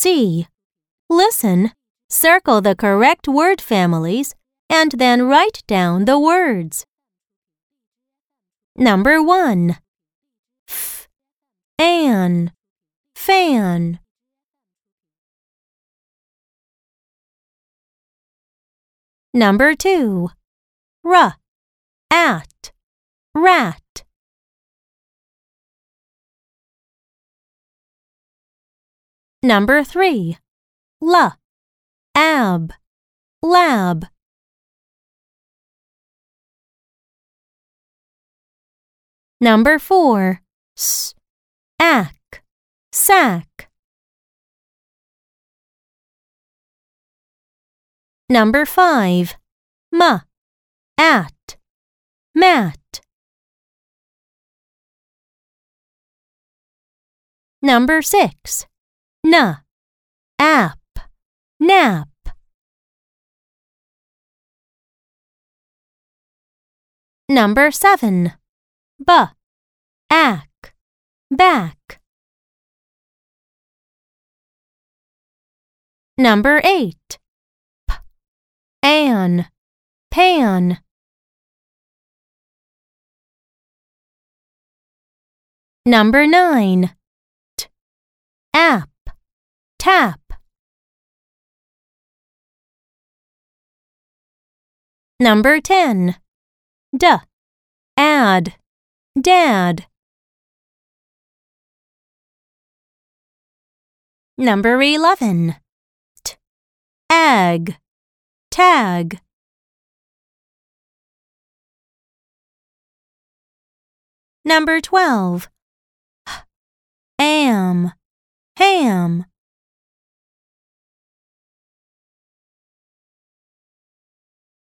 C. Listen, circle the correct word families, and then write down the words. Number 1. F. An. Fan. Number 2. R. At. Rat. Number 3. L. Ab. Lab. Number 4. S. Ack. Sack. Number 5. M. At. Mat. Number 6. N. App. Nap. Number 7. B. Ack. Back. Number 8. P. An. Pan. Number 9. T. App. Tap. Number 10. D. Add. Dad. Number 11. T. Ag. Tag. Number 12. H. Am. Ham.